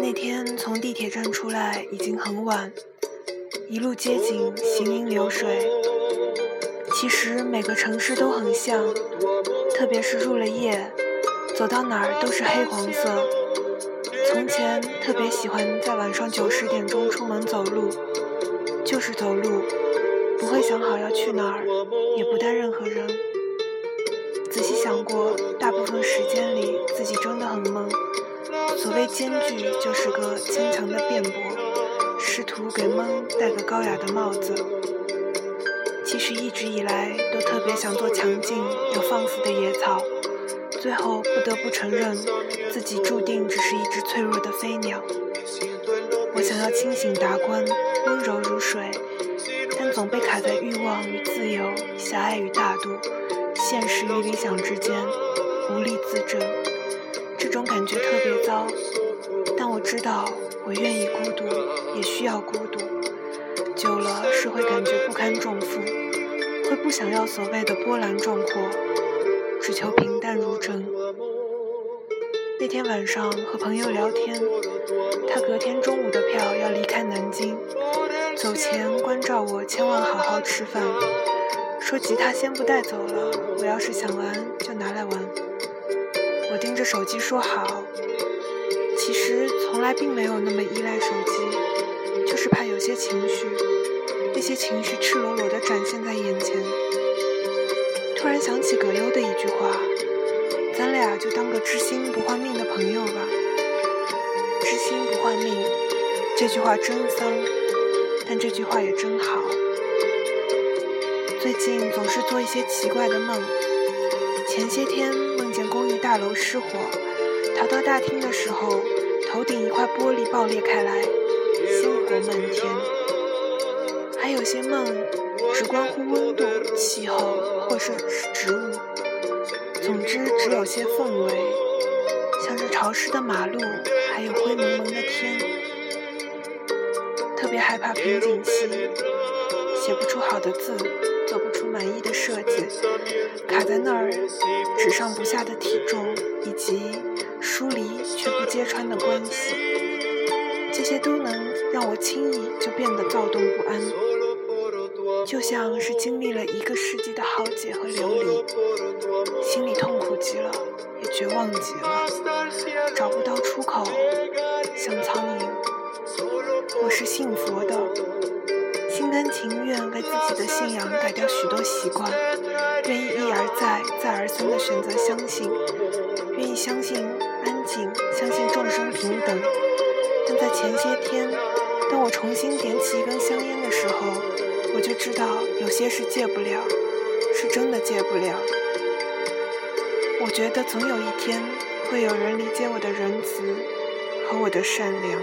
那天从地铁站出来已经很晚，一路街景行云流水。其实每个城市都很像，特别是入了夜，走到哪儿都是黑黄色。从前特别喜欢在晚上九十点钟出门走路，就是走路，不会想好要去哪儿，也不带任何人。仔细想过，大部分时间。所谓艰巨，就是个牵强的辩驳，试图给懵戴个高雅的帽子。其实一直以来都特别想做强劲又放肆的野草，最后不得不承认自己注定只是一只脆弱的飞鸟。我想要清醒达观，温柔如水，但总被卡在欲望与自由、狭隘与大度、现实与理想之间，无力自证。这种感觉特别糟，但我知道我愿意孤独，也需要孤独。久了是会感觉不堪重负，会不想要所谓的波澜壮阔，只求平淡如真。那天晚上和朋友聊天，他隔天中午的票要离开南京，走前关照我千万好好吃饭，说吉他先不带走了，我要是想玩就拿来玩。我盯着手机说好，其实从来并没有那么依赖手机，就是怕有些情绪，那些情绪赤裸裸地展现在眼前。突然想起葛优的一句话：“咱俩就当个知心不换命的朋友吧。”知心不换命，这句话真丧，但这句话也真好。最近总是做一些奇怪的梦，前些天。公寓大楼失火，逃到大厅的时候，头顶一块玻璃爆裂开来，星火漫天。还有些梦，只关乎温度、气候，或是植物。总之，只有些氛围，像是潮湿的马路，还有灰蒙蒙的天。特别害怕瓶颈期，写不出好的字。做不出满意的设计，卡在那儿，只上不下的体重，以及疏离却不揭穿的关系，这些都能让我轻易就变得躁动不安，就像是经历了一个世纪的浩劫和流离，心里痛苦极了，也绝望极了，找不到出口，像苍蝇。我是信佛的。情愿为自己的信仰改掉许多习惯，愿意一而再、再而三地选择相信，愿意相信安静，相信众生平等。但在前些天，当我重新点起一根香烟的时候，我就知道有些事戒不了，是真的戒不了。我觉得总有一天，会有人理解我的仁慈和我的善良。